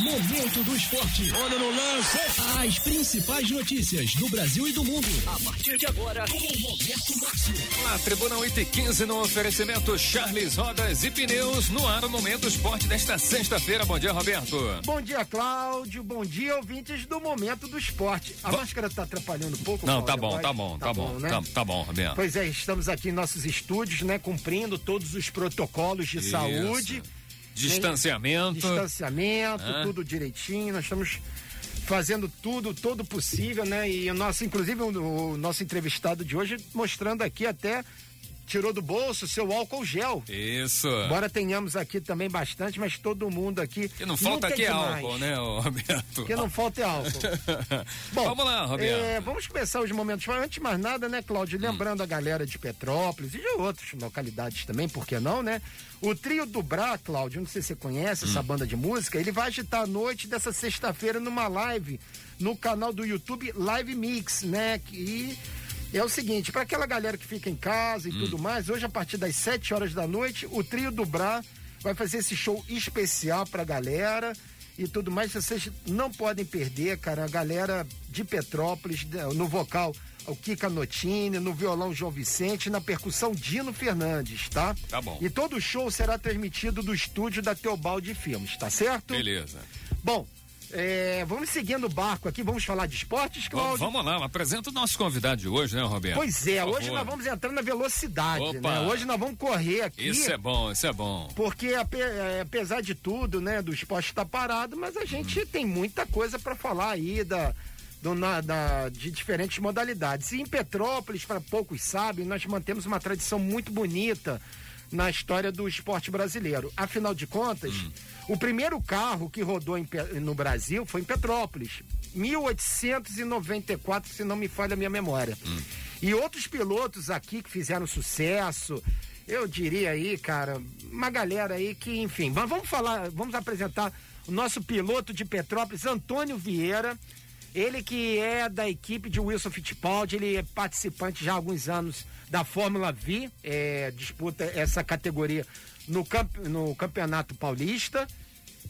Momento do Esporte. Olha no lance. As principais notícias do Brasil e do mundo. A partir de agora, com Roberto Márcio. Olá, Tribuna 8 e 15 no oferecimento Charles Rodas e Pneus no ar o Momento Esporte desta sexta-feira. Bom dia, Roberto. Bom dia, Cláudio. Bom dia, ouvintes do Momento do Esporte. A Bo- máscara tá atrapalhando um pouco? Não, tá bom, tá bom, tá bom, né? tá, tá bom, Roberto. Pois é, estamos aqui em nossos estúdios, né, cumprindo todos os protocolos de Isso. saúde. Distanciamento. Distanciamento, Hã? tudo direitinho. Nós estamos fazendo tudo, todo possível, né? E o nosso, inclusive, o, o nosso entrevistado de hoje mostrando aqui até tirou do bolso seu álcool gel. Isso. Embora tenhamos aqui também bastante, mas todo mundo aqui. Que não falta aqui é álcool, né, Roberto? Que não falta é álcool. Bom, Vamos lá, Roberto. é, vamos começar os momentos. Antes de mais nada, né, Cláudio? Lembrando a galera de Petrópolis e de outras localidades também, por que não, né? O trio do Bra, Cláudio, não sei se você conhece essa banda de música, ele vai agitar a noite dessa sexta-feira numa live no canal do YouTube Live Mix, né? E é o seguinte, para aquela galera que fica em casa e tudo mais, hoje a partir das 7 horas da noite, o trio do Bra vai fazer esse show especial pra galera e tudo mais. Vocês não podem perder, cara. A galera de Petrópolis, né, no vocal, o Kika Notini, no violão João Vicente, na percussão Dino Fernandes, tá? Tá bom. E todo o show será transmitido do estúdio da Teobaldi Filmes, tá certo? Beleza. Bom, é, vamos seguindo o barco aqui, vamos falar de esportes, Vamos, Cláudio? vamos lá, apresenta o nosso convidado de hoje, né, Roberto? Pois é, hoje nós vamos entrar na velocidade, né? Hoje nós vamos correr aqui. Isso é bom, isso é bom. Porque é, apesar de tudo, né, do esporte estar parado, mas a gente tem muita coisa para falar aí da, do, na- da- de diferentes modalidades. E em Petrópolis, para poucos sabem, nós mantemos uma tradição muito bonita na história do esporte brasileiro. Afinal de contas, o primeiro carro que rodou em no Brasil foi em Petrópolis. 1894, se não me falha a minha memória. E outros pilotos aqui que fizeram sucesso, eu diria aí, cara, uma galera aí que, enfim, mas vamos falar, vamos apresentar o nosso piloto de Petrópolis, Antônio Vieira. Ele que é da equipe de Wilson Fittipaldi, ele é participante já há alguns anos da Fórmula V, é, disputa essa categoria no, camp, no Campeonato Paulista.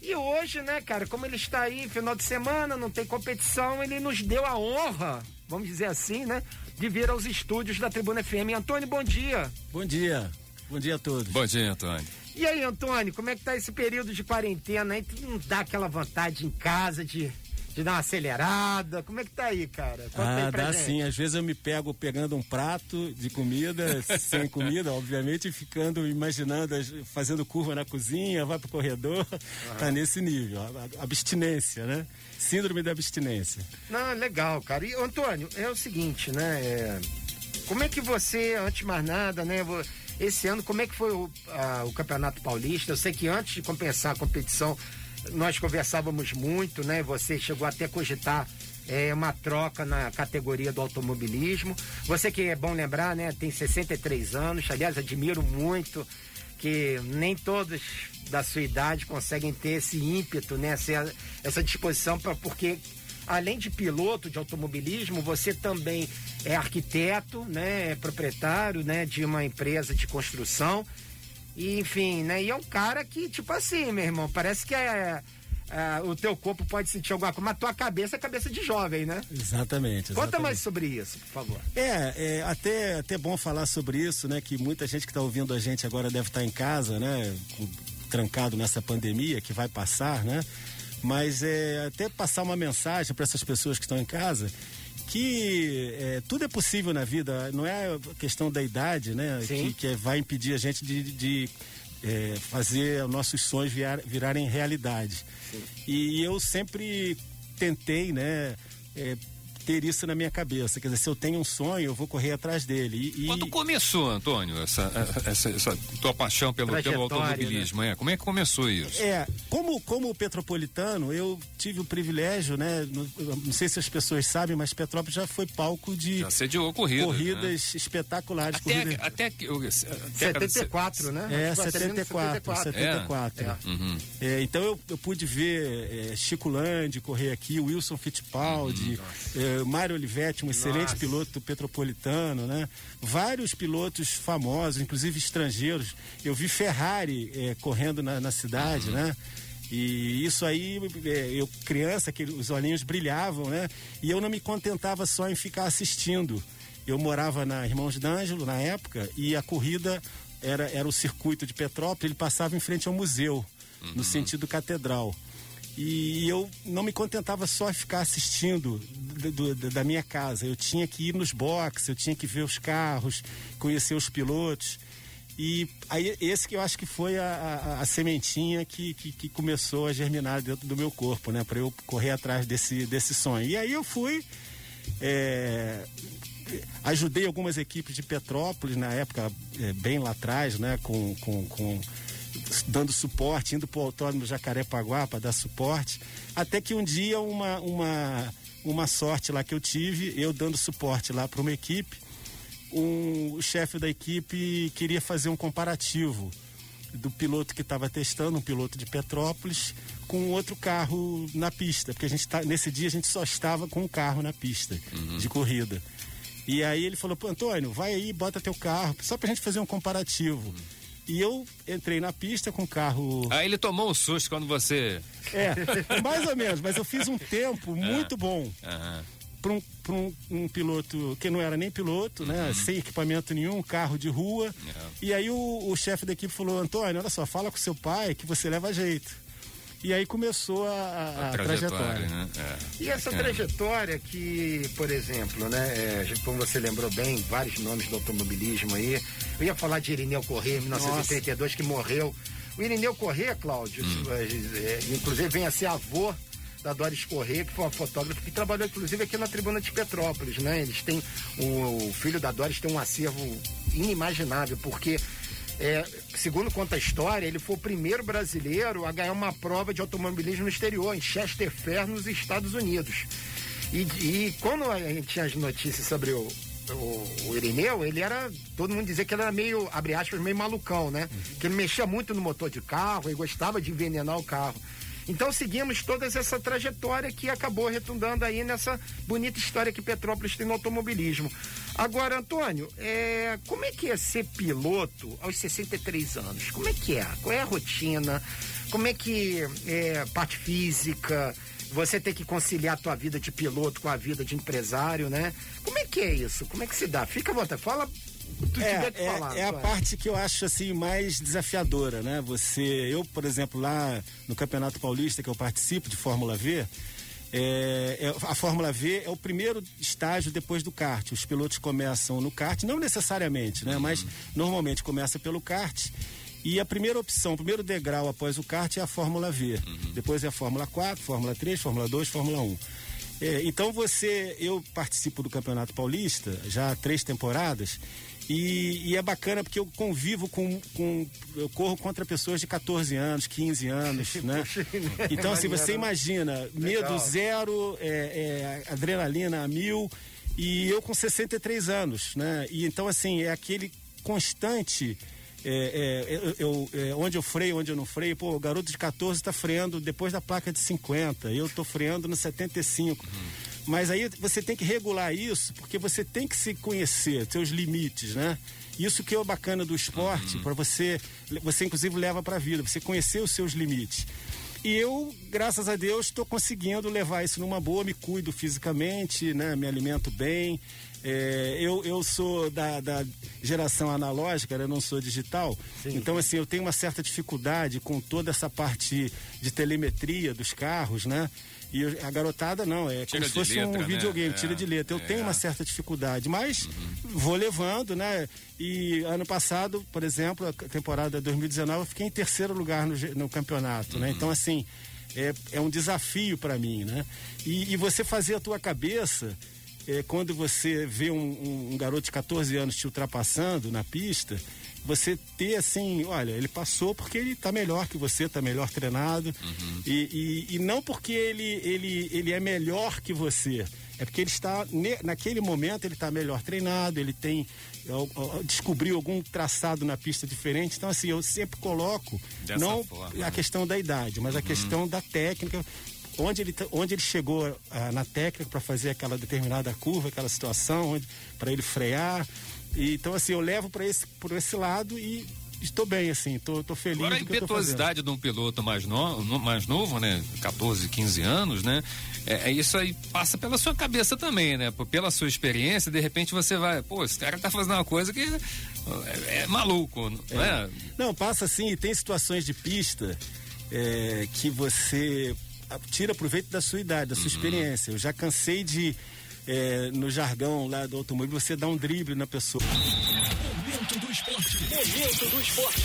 E hoje, né, cara, como ele está aí, final de semana, não tem competição, ele nos deu a honra, vamos dizer assim, né, de vir aos estúdios da Tribuna FM. Antônio, bom dia. Bom dia. Bom dia a todos. Bom dia, Antônio. E aí, Antônio, como é que tá esse período de quarentena aí? Tu não dá aquela vontade em casa de, de dar uma acelerada? Como é que tá aí, cara? Conta ah, aí pra dá gente. sim. Às vezes eu me pego pegando um prato de comida, sem comida, obviamente, e ficando imaginando, fazendo curva na cozinha, vai pro corredor. Tá nesse nível. Abstinência, né? Síndrome da abstinência. Não, legal, cara. E, Antônio, é o seguinte, né? é, como é que você, antes de mais nada, né? vo- Esse ano, como é que foi o, a- o Campeonato Paulista? Eu sei que antes de começar a competição, nós conversávamos muito, né? Você chegou até a cogitar é, uma troca na categoria do automobilismo. Você que é bom lembrar, né? Tem 63 anos, aliás, admiro muito que nem todos da sua idade conseguem ter esse ímpeto, né? Essa, essa disposição para porque além de piloto de automobilismo, você também é arquiteto, né? É proprietário, né? De uma empresa de construção e enfim, né? E é um cara que tipo assim, meu irmão, parece que é, é, o teu corpo pode sentir alguma coisa, mas a tua cabeça é cabeça de jovem, né? Exatamente. Conta exatamente. mais sobre isso, por favor. É, é até, até bom falar sobre isso, né? Que muita gente que está ouvindo a gente agora deve estar em casa, né? trancado nessa pandemia que vai passar, né? Mas é até passar uma mensagem para essas pessoas que estão em casa que é, tudo é possível na vida, não é questão da idade, né? Sim. Que, que vai impedir a gente de, de, é, fazer nossos sonhos virar- virarem realidade. E eu sempre tentei, né? é, ter isso na minha cabeça. Quer dizer, se eu tenho um sonho, eu vou correr atrás dele. E, e- Quando começou, Antônio, essa, essa, essa tua paixão pelo, pelo Trajetória, automobilismo? É? Como é que começou isso? É, como, como petropolitano, eu tive o privilégio, né? Não, não sei se as pessoas sabem, mas Petrópolis já foi palco de Já sediou corridas. corridas espetaculares. Até, corridas- até que. de 74, né? É, Acho que foi 74, 74. É. Uhum. É, então eu, eu pude ver é, Chico Landi correr aqui, Wilson Fittipaldi, é, Mário Olivetti, um excelente Nossa. piloto petropolitano, né? Vários pilotos famosos, inclusive estrangeiros. Eu vi Ferrari é, correndo na, na cidade, né? E isso aí, é, eu criança, que os olhinhos brilhavam, né? E eu não me contentava só em ficar assistindo. Eu morava na Irmãos D'Angelo na época e a corrida era, era o circuito de Petrópolis, ele passava em frente ao museu, uhum. no sentido catedral. E eu não me contentava só ficar assistindo do, do, da minha casa. Eu tinha que ir nos boxes, eu tinha que ver os carros, conhecer os pilotos. E aí, esse que eu acho que foi a, a, a sementinha que, que, que, começou a germinar dentro do meu corpo, né? Para eu correr atrás desse, desse sonho. E aí eu fui. É, ajudei algumas equipes de Petrópolis na época, é, bem lá atrás, né? Com, com, com dando suporte, indo para o autódromo Jacarepaguá para dar suporte. Até que um dia uma, uma, uma sorte lá que eu tive, eu dando suporte lá para uma equipe um, o chefe da equipe queria fazer um comparativo do piloto que estava testando, um piloto de Petrópolis, com outro carro na pista, porque a gente tá, nesse dia a gente só estava com um carro na pista uhum. de corrida. E aí ele falou, pô, Antônio, vai aí, bota teu carro, só pra gente fazer um comparativo. Uhum. E eu entrei na pista com o carro. Aí ele tomou um susto quando você. É, mais ou menos, mas eu fiz um tempo é. muito bom. Para um, um, um, piloto que não era nem piloto, né? Uhum. Sem equipamento nenhum, carro de rua. Uhum. E aí o, o chefe da equipe falou, Antônio, olha só, fala com seu pai que você leva jeito. E aí começou a, a, a trajetória. trajetória. Né? É. E essa trajetória que, por exemplo, né, é, como você lembrou bem, vários nomes do automobilismo aí. Eu ia falar de Irineu Corrêa, em 1932, Nossa. que morreu. O Irineu Corrêa, Cláudio, hum. é, é, inclusive vem a ser avô da Doris Corrêa, que foi uma fotógrafa que trabalhou inclusive aqui na Tribuna de Petrópolis, né? Eles têm o, o filho da Doris tem um acervo inimaginável, porque é, segundo conta a história, ele foi o primeiro brasileiro a ganhar uma prova de automobilismo no exterior, em Chester Fair, nos Estados Unidos. E, e quando a gente tinha as notícias sobre o, o, o, Irineu, ele era. Todo mundo dizia que ele era meio, abre aspas, meio malucão, né? Uhum. Que ele mexia muito no motor de carro e gostava de envenenar o carro. Então seguimos toda essa trajetória que acabou retundando aí nessa bonita história que Petrópolis tem no automobilismo. Agora, Antônio, é, como é que é ser piloto aos 63 anos? Como é que é? Qual é a rotina? Como é que é parte física? Você tem que conciliar a tua vida de piloto com a vida de empresário, né? Como é que é isso? Como é que se dá? Fica à vontade, fala é, é, falar, é a parte que eu acho assim mais desafiadora, né? Você, eu, por exemplo, lá no Campeonato Paulista que eu participo de Fórmula V, é, é, a Fórmula V é o primeiro estágio depois do kart. Os pilotos começam no kart, não necessariamente, né? Mas normalmente começa pelo kart. E a primeira opção, o primeiro degrau após o kart é a Fórmula V. Uhum. Depois é a Fórmula 4, Fórmula 3, Fórmula 2, Fórmula 1. É, então você, eu participo do Campeonato Paulista já há três temporadas e, e, é bacana porque eu convivo com, com, Eu corro contra pessoas de 14 anos, 15 anos, né? Então, assim, você imagina, medo zero, é, é, adrenalina a mil, e eu com 63 anos, né? E então, assim, é aquele constante. É, é, eu, é, onde eu freio, onde eu não freio, pô, o garoto de 14 está freando depois da placa de 50, eu estou freando no 75. Uhum. Mas aí você tem que regular isso, porque você tem que se conhecer, seus limites, né? Isso que é o bacana do esporte, uhum. para você, você inclusive leva para a vida, você conhecer os seus limites. E eu, graças a Deus, estou conseguindo levar isso numa boa, me cuido fisicamente, né? Me alimento bem. É, eu, eu sou da, da geração analógica, eu não sou digital. Sim. Então, assim, eu tenho uma certa dificuldade com toda essa parte de telemetria dos carros, né? E a garotada não, é tira como se fosse letra, um né? videogame, é, tira de letra. Eu é. tenho uma certa dificuldade, mas uhum. vou levando, né? E ano passado, por exemplo, a temporada 2019, eu fiquei em terceiro lugar no, no campeonato, né? uhum. né? Então, assim, é, é um desafio para mim, né? E, e, você fazer a tua cabeça, é, quando você vê um, um, um garoto de 14 anos te ultrapassando na pista, você ter assim, olha, ele passou porque ele está melhor que você, está melhor treinado. Uhum. E, e, e, não porque ele, ele, ele é melhor que você. É porque ele está, naquele momento, ele está melhor treinado, ele tem. descobriu algum traçado na pista diferente. Então, assim, eu sempre coloco, Dessa não forma, a né? questão da idade, mas uhum. a questão da técnica onde ele, onde ele chegou ah, na técnica para fazer aquela determinada curva, aquela situação, para ele frear, e, então, assim, eu levo para esse, por esse lado e estou bem, assim, tô, tô feliz. Agora a impetuosidade de um piloto mais, no, mais novo, né? 14, 15 anos, né? É, é isso aí passa pela sua cabeça também, né? Pela sua experiência, de repente você vai, pô, esse cara tá fazendo uma coisa que é, é maluco, não é? Não, passa assim, e tem situações de pista é, que você tira proveito da sua idade, da sua experiência. Eu já cansei de, é, no jargão lá do automóvel, você dar um drible na pessoa. Momento do esporte. Momento do esporte.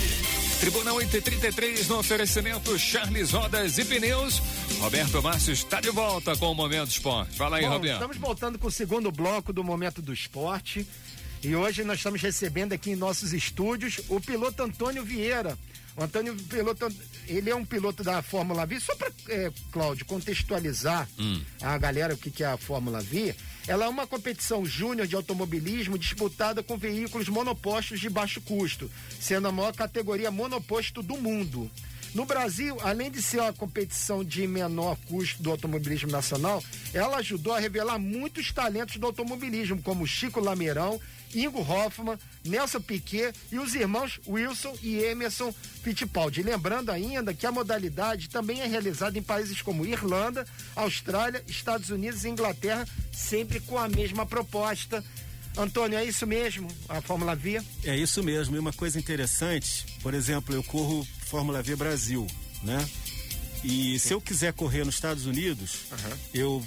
Tribunal 833 no oferecimento Charles Rodas e Pneus. Roberto Márcio está de volta com o Momento Esporte. Fala aí, Bom, Roberto. estamos voltando com o segundo bloco do Momento do Esporte. E hoje nós estamos recebendo aqui em nossos estúdios o piloto Antônio Vieira. O Antônio Piloto, ele é um piloto da Fórmula V. Só para, é, Cláudio, contextualizar a galera o que, que é a Fórmula V, ela é uma competição júnior de automobilismo disputada com veículos monopostos de baixo custo, sendo a maior categoria monoposto do mundo. No Brasil, além de ser uma competição de menor custo do automobilismo nacional, ela ajudou a revelar muitos talentos do automobilismo, como Chico Lameirão, Ingo Hoffman, Nelson Piquet e os irmãos Wilson e Emerson Fittipaldi. Lembrando ainda que a modalidade também é realizada em países como Irlanda, Austrália, Estados Unidos e Inglaterra, sempre com a mesma proposta. Antônio, é isso mesmo? A Fórmula V? É isso mesmo. E uma coisa interessante, por exemplo, eu corro Fórmula V Brasil, né? E se eu quiser correr nos Estados Unidos, eu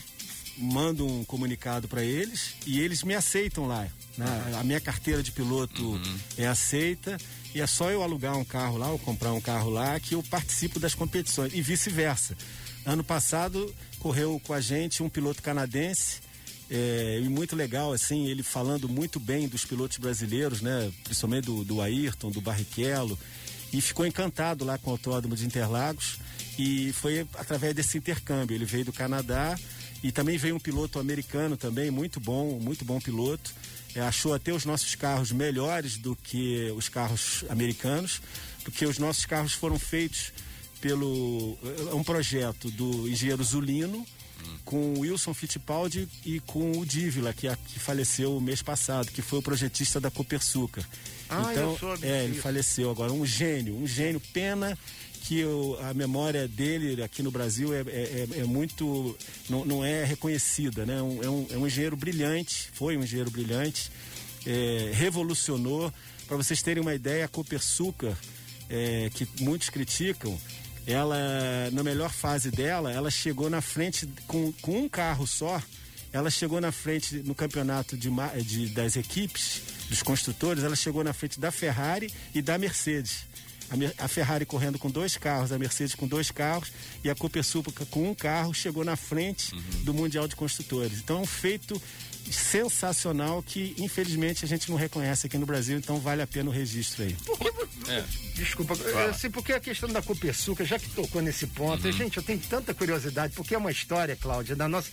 mando um comunicado para eles e eles me aceitam lá. né? A minha carteira de piloto é aceita e é só eu alugar um carro lá ou comprar um carro lá que eu participo das competições e vice-versa. Ano passado correu com a gente um piloto canadense é, e muito legal, assim, ele falando muito bem dos pilotos brasileiros, né? Principalmente do, do Ayrton, do Barrichello. E ficou encantado lá com o Autódromo de Interlagos. E foi através desse intercâmbio. Ele veio do Canadá e também veio um piloto americano também, muito bom, muito bom piloto. É, achou até os nossos carros melhores do que os carros americanos, porque os nossos carros foram feitos pelo é um projeto do engenheiro Zulino com o Wilson Fittipaldi e com o Dívila, que, a- que faleceu o mês passado, que foi o projetista da Copersucar. Ah, então, é, ele faleceu agora, um gênio, um gênio, pena que o- a memória dele aqui no Brasil é, é- é- é muito, não, não é reconhecida, né? É, um, é um engenheiro brilhante, foi um engenheiro brilhante, é, revolucionou, para vocês terem uma ideia, a Copersucar, é, que muitos criticam, ela, na melhor fase dela, ela chegou na frente com, com um carro só, ela chegou na frente no campeonato de, de- das equipes, dos construtores, ela chegou na frente da Ferrari e da Mercedes. A, Ferrari correndo com dois carros, a Mercedes com dois carros e a Copersucar com um carro chegou na frente do Mundial de Construtores. Então é um feito sensacional que infelizmente a gente não reconhece aqui no Brasil, então vale a pena o registro aí. Por que, É. Desculpa, eu sei porque a questão da Copersuca, já que tocou nesse ponto, Uhum. gente, eu tenho tanta curiosidade, porque é uma história, Cláudia, da nossa.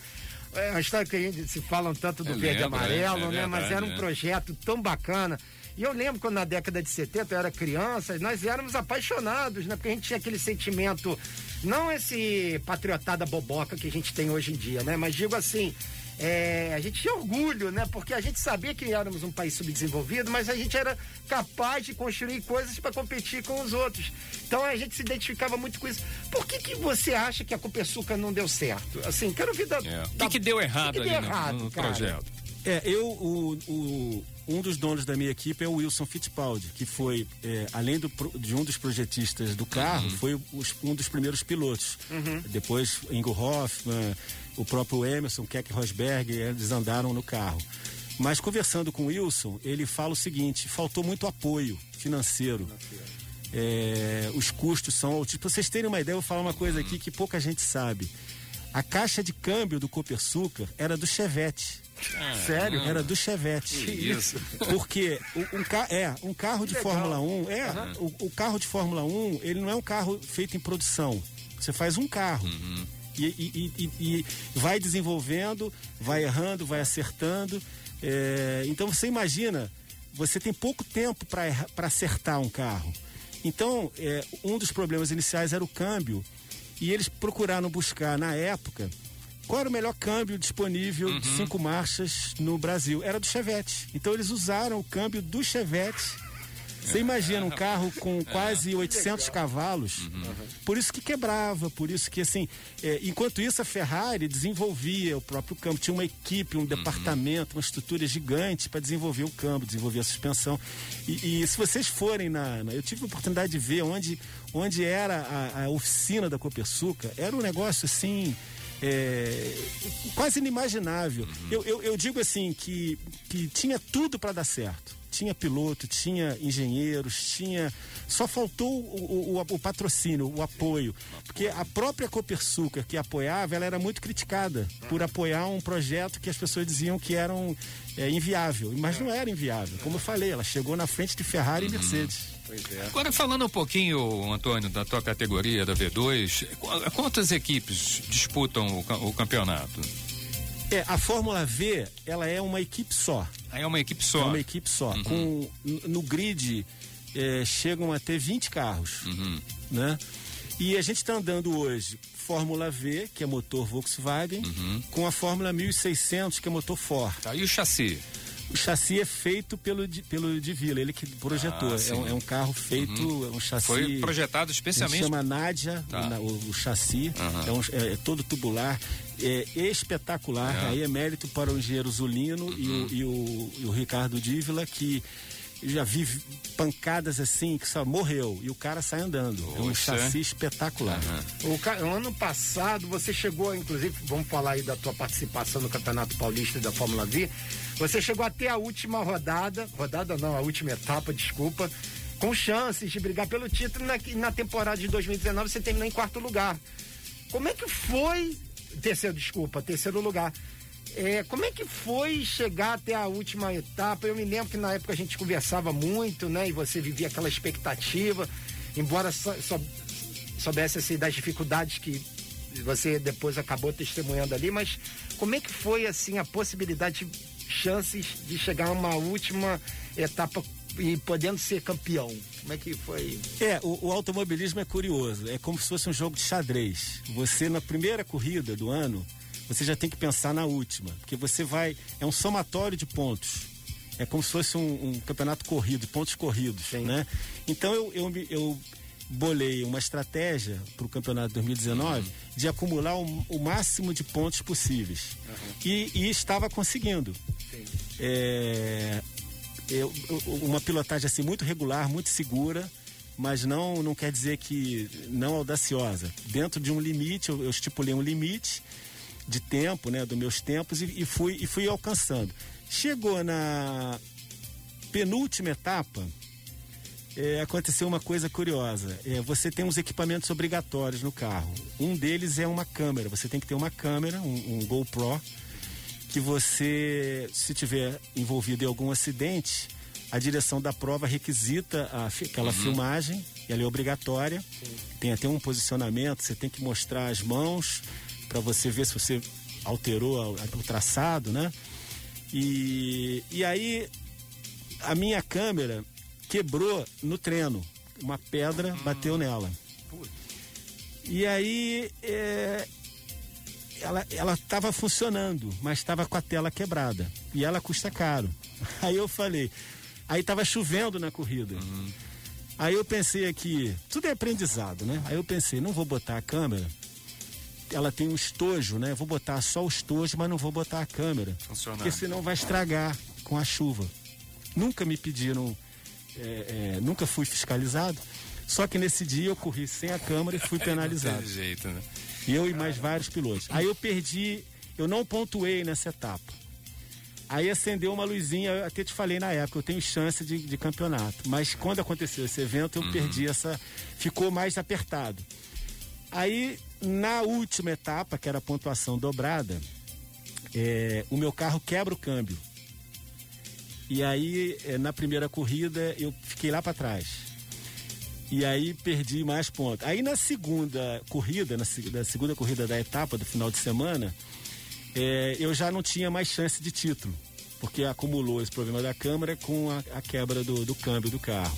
É uma história que a gente se falam tanto do Eu verde e lembro, amarelo, é, é né? Mas verdade, era um é. projeto tão bacana. E eu lembro quando na década de 70 eu era criança, nós éramos apaixonados, né? Porque a gente tinha aquele sentimento, não esse patriotada boboca que a gente tem hoje em dia, né? Mas digo assim, é, a gente tinha orgulho, né? Porque a gente sabia que éramos um país subdesenvolvido, mas a gente era capaz de construir coisas para competir com os outros. Então a gente se identificava muito com isso. Por que, que você acha que a Copersuca não deu certo? Assim, quero ouvir da. É. O da- que, que deu errado o que que ali deu no- errado, no, cara? projeto? É, eu, o, o- um dos donos da minha equipe é o Wilson Fittipaldi, que foi, é, além do de um dos projetistas do carro, foi os- um dos primeiros pilotos. Depois, Ingo Hoffman, o próprio Emerson, Keck Rosberg, eles andaram no carro. Mas conversando com o Wilson, ele fala o seguinte: faltou muito apoio financeiro. É, os custos são altos. Pra vocês terem uma ideia, eu vou falar uma coisa aqui que pouca gente sabe. A caixa de câmbio do Copersucar era do Chevette. Sério? Era do Chevette. Isso. Porque um, ca- é, um carro de Legal. Fórmula 1, é, o, o carro de Fórmula 1, ele não é um carro feito em produção. Você faz um carro. E, e- e- e- e vai desenvolvendo, vai errando, vai acertando. É, então você imagina, você tem pouco tempo para acertar um carro. Então, é, um dos problemas iniciais era o câmbio. E eles procuraram buscar, na época, qual era o melhor câmbio disponível de cinco marchas no Brasil? Era do Chevette. Então eles usaram o câmbio do Chevette Você imagina um carro com quase 800 cavalos, por isso que quebrava, por isso que assim, é, enquanto isso a Ferrari desenvolvia o próprio câmbio, tinha uma equipe, um departamento, uma estrutura gigante para desenvolver o câmbio, desenvolver a suspensão. E, e se vocês forem na, na- eu tive a oportunidade de ver onde, onde era a, a oficina da Copersuca, era um negócio assim é, quase inimaginável. Eu, eu, eu digo assim que, que tinha tudo para dar certo. Tinha piloto, tinha engenheiros, tinha. Só faltou o, o, o patrocínio, o apoio. Porque a própria Copersuca que apoiava, ela era muito criticada por apoiar um projeto que as pessoas diziam que eram é, inviável. Mas não era inviável. Como eu falei, ela chegou na frente de Ferrari e Mercedes. Agora falando um pouquinho, Antônio, da tua categoria da V2, qu- quantas equipes disputam o, o campeonato? É, a Fórmula V, ela é uma equipe só. É uma equipe É só. uma equipe só. Com, n- no grid eh, chegam a ter 20 carros. Uhum. Né? E a gente está andando hoje Fórmula V, que é motor Volkswagen, Uhum. com a Fórmula 1600, que é motor Ford. Tá, e o chassi? O chassi é feito pelo, pelo de Vila, ele que projetou. Ah, é, um, é um carro feito, é um chassi. Foi projetado especialmente. chama Nádia, Tá. o, o- chassi, Aham. é, um- é- é todo tubular, é espetacular. Uhum. Aí é mérito para o engenheiro Zulino e, o, e, o, e o Ricardo Dívila, que eu já vi pancadas assim, que só morreu, e o cara sai andando. é um chassi espetacular. Aham. O, ano passado você chegou, inclusive, vamos falar aí da tua participação no Campeonato Paulista e da Fórmula V. Você chegou até a última rodada, rodada não, a última etapa, desculpa, com chances de brigar pelo título. Na, na temporada de 2019 você terminou em quarto lugar. Como é que foi. Terceiro, desculpa, terceiro lugar. É, como é que foi chegar até a última etapa? Eu me lembro que na época a gente conversava muito, né? E você vivia aquela expectativa, embora só, só soubesse assim, das dificuldades que você depois acabou testemunhando ali, mas como é que foi assim a possibilidade, chances de chegar a uma última etapa e podendo ser campeão? Como é que foi? É, o, o automobilismo é curioso. É como se fosse um jogo de xadrez. Você, na primeira corrida do ano, você já tem que pensar na última. Porque você vai. É um somatório de pontos. É como se fosse um, um campeonato corrido, pontos corridos. Né? Então eu, eu, eu bolei uma estratégia para o campeonato 2019 de acumular o, o máximo de pontos possíveis. E, e estava conseguindo. É, eu- eu- uma pilotagem assim muito regular, muito segura, mas não não quer dizer que não audaciosa. Dentro de um limite, eu, eu estipulei um limite de tempo, né, dos meus tempos e, e fui e fui alcançando. Chegou na penúltima etapa, é, aconteceu uma coisa curiosa. É, você tem uns equipamentos obrigatórios no carro. Um deles é uma câmera. Você tem que ter uma câmera, um, um GoPro, que você, se tiver envolvido em algum acidente, a direção da prova requisita a aquela filmagem, e ela é obrigatória. Tem até um posicionamento, você tem que mostrar as mãos para você ver se você alterou o traçado, né? E, e aí a minha câmera quebrou no treino. Uma pedra bateu nela. E aí é, ela ela estava funcionando, mas estava com a tela quebrada. E ela custa caro. Aí eu falei, aí estava chovendo na corrida. Aí eu pensei aqui, tudo é aprendizado, né? Aí eu pensei, não vou botar a câmera. Ela tem um estojo, né? Vou botar só o estojo, mas não vou botar a câmera. Funcionando. Porque senão vai estragar com a chuva. Nunca me pediram, é, é, nunca fui fiscalizado. Só que nesse dia eu corri sem a câmera e fui penalizado. Desse jeito, né? Eu e mais vários pilotos. Aí eu perdi, eu não pontuei nessa etapa. Aí acendeu uma luzinha, eu até te falei na época, eu tenho chance de, de campeonato. Mas quando aconteceu esse evento, eu perdi essa. Ficou mais apertado. Aí, na última etapa, que era a pontuação dobrada, é, o meu carro quebra o câmbio. E aí, é, na primeira corrida, eu fiquei lá para trás. E aí perdi mais pontos. Aí na segunda corrida, na, na segunda corrida da etapa do final de semana, é, eu já não tinha mais chance de título, porque acumulou esse problema da câmera com a, a quebra do, do câmbio do carro.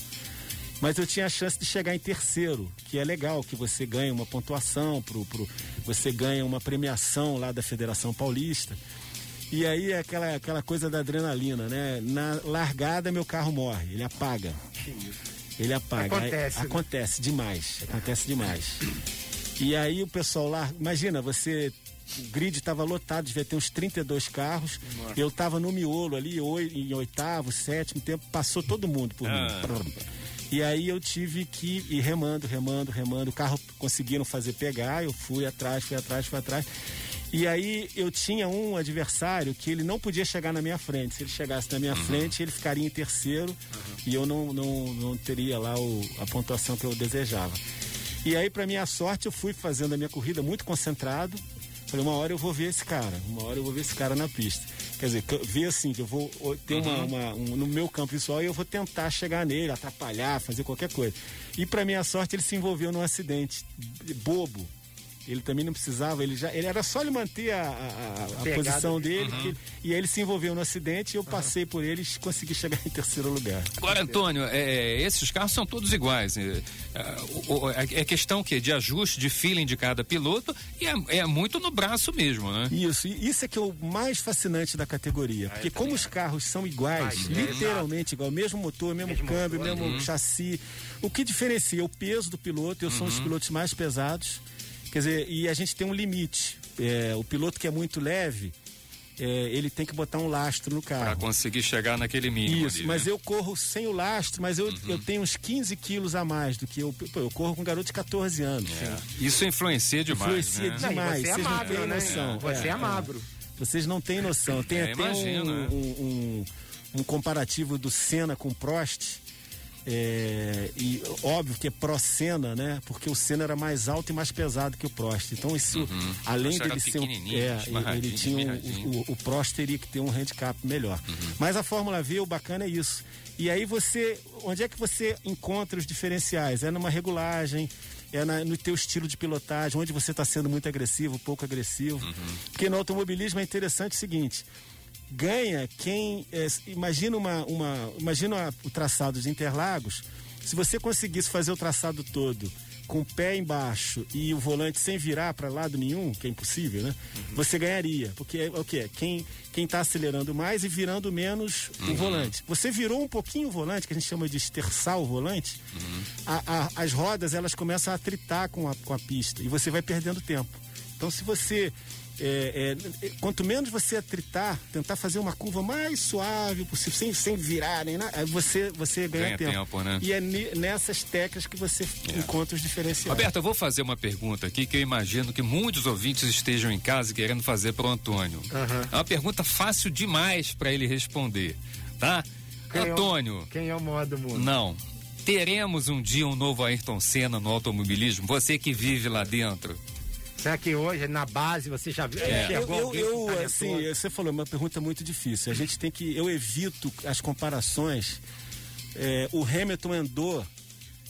Mas eu tinha a chance de chegar em terceiro, que é legal, que você ganha uma pontuação, pro, pro, você ganha uma premiação lá da Federação Paulista. E aí é aquela, aquela coisa da adrenalina, né? Na largada meu carro morre, ele apaga. Ele apaga. Acontece, Aí, né? acontece demais. Acontece demais. E aí o pessoal lá, imagina, você. O grid estava lotado, devia ter uns 32 carros. Eu estava no miolo ali, oi- em oitavo, sétimo tempo, passou todo mundo por Ah. mim. E aí eu tive que ir remando, remando, remando. O carro conseguiram fazer pegar, eu fui atrás, fui atrás, fui atrás. E aí eu tinha um adversário que ele não podia chegar na minha frente. Se ele chegasse na minha frente, ele ficaria em terceiro e eu não, não, não teria lá o- a pontuação que eu desejava. E aí, para minha sorte, eu fui fazendo a minha corrida muito concentrado. Falei, uma hora eu vou ver esse cara, uma hora eu vou ver esse cara na pista. Quer dizer, ver assim, que eu vou ter uma, uma- um- no meu campo visual e eu vou tentar chegar nele, atrapalhar, fazer qualquer coisa. E para minha sorte, ele se envolveu num acidente bobo. Ele também não precisava, ele já, ele era só ele manter a, a- a- posição dele. dele, que- e aí ele se envolveu no acidente e eu passei por ele e consegui chegar em terceiro lugar. Agora, Antônio, é, esses carros são todos iguais. É, é, é é questão que de ajuste, de feeling de cada piloto e é, é muito no braço mesmo, né? Isso, e isso é que é o mais fascinante da categoria. Porque como os carros são iguais, Ah, é, literalmente igual, mesmo motor, mesmo, Mesmo câmbio, motor, mesmo chassi. O que diferencia é o peso do piloto, eu sou um dos pilotos mais pesados. Quer dizer, e a gente tem um limite. É, o piloto que é muito leve, é, ele tem que botar um lastro no Para carro. conseguir chegar naquele mínimo. Isso, ali, mas né? eu corro sem o lastro, mas eu, eu tenho uns 15 quilos a mais do que eu. Pô, eu corro com um garoto de 14 anos. É. Isso influencia demais. Influencia né? Não, demais, você é vocês não magro, têm né? noção. Você é, É, magro. Vocês não têm noção. Tem É, até imagino, um, né? um, um- um comparativo do Senna com o Prost. É, e óbvio que é pró-Senna, né? Porque o Senna era mais alto e mais pesado que o Prost. Então isso, além Prost era dele ser um, é, ele- tinha um- o, o Prost teria que ter um handicap melhor. Mas a Fórmula V, o bacana é isso. E aí você, onde é que você encontra os diferenciais? É numa regulagem, é na- no teu estilo de pilotagem, onde você está sendo muito agressivo, pouco agressivo. Porque no automobilismo é interessante o seguinte: ganha quem. é, imagina uma, uma, imagina o traçado de Interlagos. Se você conseguisse fazer o traçado todo com o pé embaixo e o volante sem virar para lado nenhum, que é impossível, né? Você ganharia, porque é o que quem quem está acelerando mais e virando menos o volante. Você virou um pouquinho o volante, que a gente chama de esterçar o volante. a- a- as rodas elas começam a atritar com a, com a pista e você vai perdendo tempo. Então, se você é, é, é, quanto menos você atritar, tentar fazer uma curva mais suave possível, sem, sem virar nem nada, aí você, você ganha, Ganha tempo, né? E é nessas técnicas que você encontra os diferenciais. Roberto, eu vou fazer uma pergunta aqui que eu imagino que muitos ouvintes estejam em casa querendo fazer para o Antônio. É uma pergunta fácil demais para ele responder, tá? Quem é o- Antônio, Quem é o maior do mundo? não. Teremos um dia um novo Ayrton Senna no automobilismo? Você que vive lá dentro. Será que hoje, na base, você já viu? É, eu, eu, alguém eu, assim, você falou uma pergunta muito difícil. A gente tem que, eu evito as comparações. É, o Hamilton andou,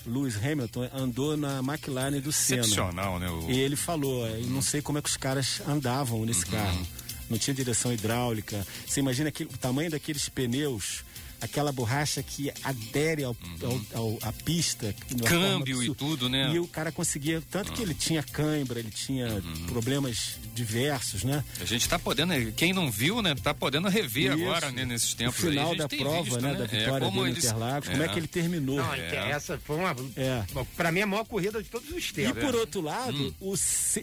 Lewis Hamilton andou na McLaren do Senna. Excepcional, né? O... E ele falou, é, eu não sei como é que os caras andavam nesse Uhum. carro. Não tinha direção hidráulica. Você imagina aquele, o tamanho daqueles pneus, aquela borracha que adere ao, ao- ao- à pista. Uhum. Câmbio e tudo, né? E o cara conseguia, tanto que ele tinha cãibra, ele tinha Uhum. problemas diversos, né? A gente tá podendo, quem não viu, né, tá podendo rever Isso. agora, né, nesses tempos o aí. final a gente da tem prova, visto, né, da É, vitória como dele eles- Interlagos, como é que ele terminou. Não, que essa foi uma. É. Pra mim, é a maior corrida de todos os E tempos. por outro lado, Hum. o,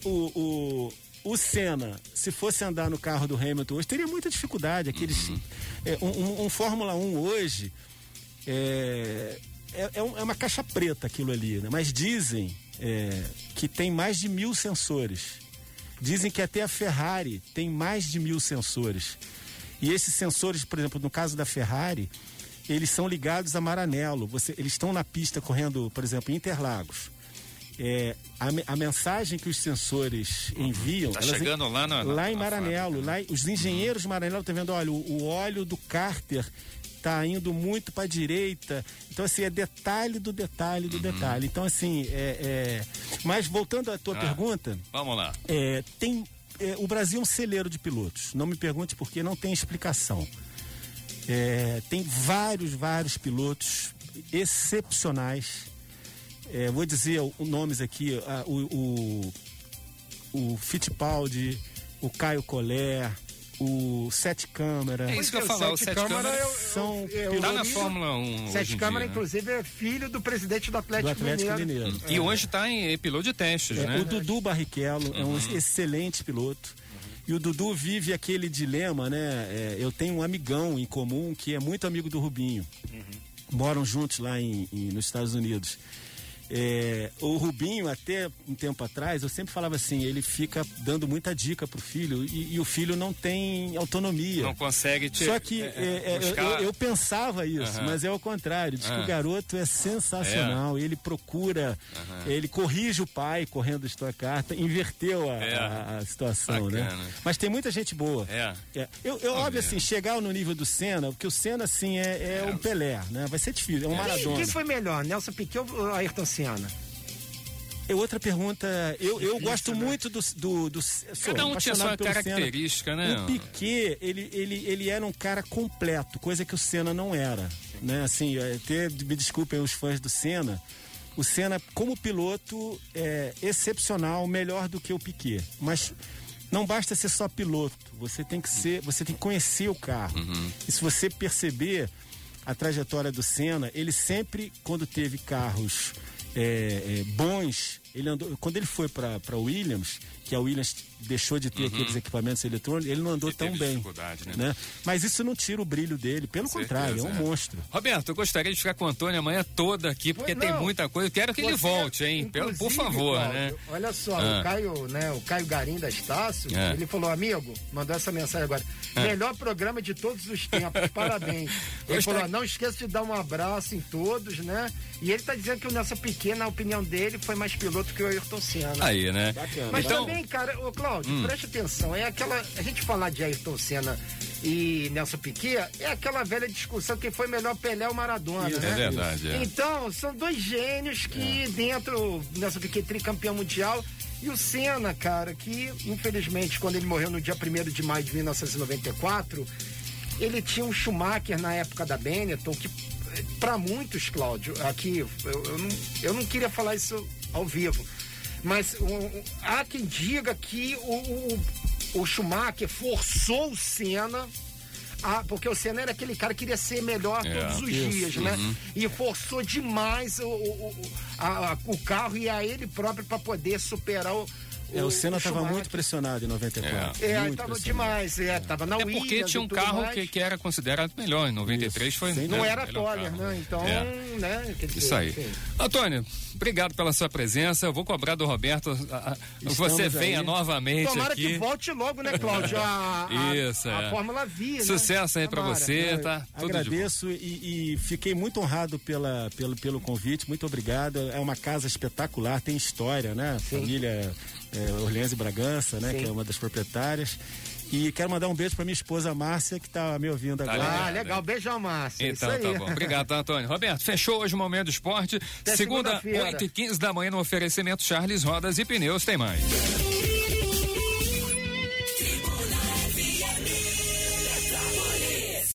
o, o, o Senna, se fosse andar no carro do Hamilton hoje, teria muita dificuldade. Aqueles, Uhum. é, um, um- um Fórmula 1 hoje é, é, é é uma caixa preta aquilo ali, né? mas dizem é, que tem mais de mil sensores. Dizem que até a Ferrari tem mais de mil sensores. E esses sensores, por exemplo, no caso da Ferrari, eles são ligados a Maranello. Você, eles estão na pista correndo, por exemplo, em Interlagos. É, a, a mensagem que os sensores enviam. Tá en- chegando lá na- na- lá em Maranello. Lá, os engenheiros de Maranello estão vendo, olha, o, o óleo do cárter está indo muito para a direita. Então, assim, é detalhe do detalhe do detalhe. Então, assim, é, é- mas voltando à tua Ah. pergunta, Vamos lá. é, tem, é, o Brasil é um celeiro de pilotos. Não me pergunte porque não tem explicação. É, tem vários, vários pilotos excepcionais. É, vou dizer o- nomes aqui: ah, o, o, o Fittipaldi, o Caio Collet, o Sete Câmara. É isso que eu ia Pois falar, o Sete Sete Câmara Câmara eu- são eu- eu tá na Fórmula 1 Sete Câmara, dia, né? inclusive, é filho do presidente do Atlético, do Atlético Mineiro. Mineiro. E hoje está em piloto de testes, É, né? O Dudu Barrichello é um Uhum. excelente piloto. E o Dudu vive aquele dilema, né? É, eu tenho um amigão em comum que é muito amigo do Rubinho. Uhum. Moram juntos lá em, em- nos Estados Unidos. É, o Rubinho, até um tempo atrás, eu sempre falava assim: ele fica dando muita dica pro filho e, e o filho não tem autonomia. Não consegue te, Só que é, é, é, eu, buscar- eu- eu pensava isso, Aham. mas é o contrário. Diz que Ah. o garoto é sensacional. Ele procura, ele corrige o pai correndo Stock Carta, inverteu a, É. a- a situação, Bacana. né? Mas tem muita gente boa. É. É. Eu, eu óbvio, assim, chegar no nível do Senna, porque o Senna, assim, é, é um Pelé, né? Vai ser difícil, é um Maradona. quem foi melhor, Nelson Piquet ou Ayrton Senna? É outra pergunta. Eu, eu gosto né? muito do. do, do sou Cada um tinha sua pelo Senna. característica, né? O Piquet, ele, ele, ele era um cara completo, coisa que o Senna não era. Né? Assim, até me desculpem os fãs do Senna. O Senna, como piloto, é excepcional, melhor do que o Piquet. Mas não basta ser só piloto. Você tem que ser, você tem que conhecer o carro. E se você perceber a trajetória do Senna, ele sempre, quando teve carros é, é, bons, ele andou, quando ele foi para Williams, que a Williams deixou de ter aqueles equipamentos eletrônicos, ele não andou Ele tão bem. dificuldade, né? Mas isso não tira o brilho dele, pelo Certeza, contrário, é um é. monstro. Roberto, eu gostaria de ficar com o Antônio amanhã toda aqui, porque Pois tem não. muita coisa. Eu quero que ele Você, volte, hein? Pelo- Por favor, Cláudio, né? Olha só, Ah. o Caio, né, o Caio Garim da Estácio, É. ele falou, amigo, mandou essa mensagem agora. Melhor programa de todos os tempos, parabéns. Ele falou, não esqueça de dar um abraço em todos, né? E ele tá dizendo que o Nessa Pequena, na opinião dele, foi mais piloto que o Ayrton Senna. Aí, né? Bacana. Mas Então- Hum. Também, cara, ô Cláudio, preste atenção, é aquela. A gente falar de Ayrton Senna e Nelson Piquet, é aquela velha discussão quem foi melhor Pelé ou Maradona, Isso, né? É verdade, é. Então, são dois gênios que dentro, Nelson Piquet tricampeão mundial, e o Senna, cara, que infelizmente, quando ele morreu no dia 1 de maio de 1994, ele tinha um Schumacher na época da Benetton, que para muitos, Cláudio, aqui, eu, eu não, eu não queria falar isso ao vivo, mas um, há quem diga que o, o, o Schumacher forçou o Senna. A- porque o Senna era aquele cara que queria ser melhor É, todos os isso, dias, né? E forçou demais o, o, a- a- o carro e a ele próprio para poder superar o. É, o Senna estava muito pressionado em 94. É, muito tava pressionado. demais, é, tava na É porque tinha um carro que, que era considerado melhor. Em 93 foi. Sem né, Não era Toller, carro. né? Então, É. né? dizer, Isso aí. enfim. Antônio, obrigado pela sua presença. Eu vou cobrar do Roberto. a- a- você venha aí. novamente Tomara aqui. que volte logo, né, Cláudio? A, a, Isso, a é. Fórmula V, né? Sucesso aí pra Tomara. você, Eu tá? Tudo de bom. Agradeço e, e fiquei muito honrado pela, pelo, pelo convite, muito obrigado. É uma casa espetacular, tem história, né? Família é, Orleans e Bragança, né? Sim. Que é uma das proprietárias. E quero mandar um beijo para minha esposa Márcia, que está me ouvindo Tá agora. Ah, legal. hein? Beijão, Márcia. Então Isso aí. tá bom. Obrigado, tá, Antônio. Roberto, fechou hoje o Momento do Esporte. Até Segunda, segunda-feira. 8 e 15 da manhã, no oferecimento Charles Rodas e Pneus. Tem mais.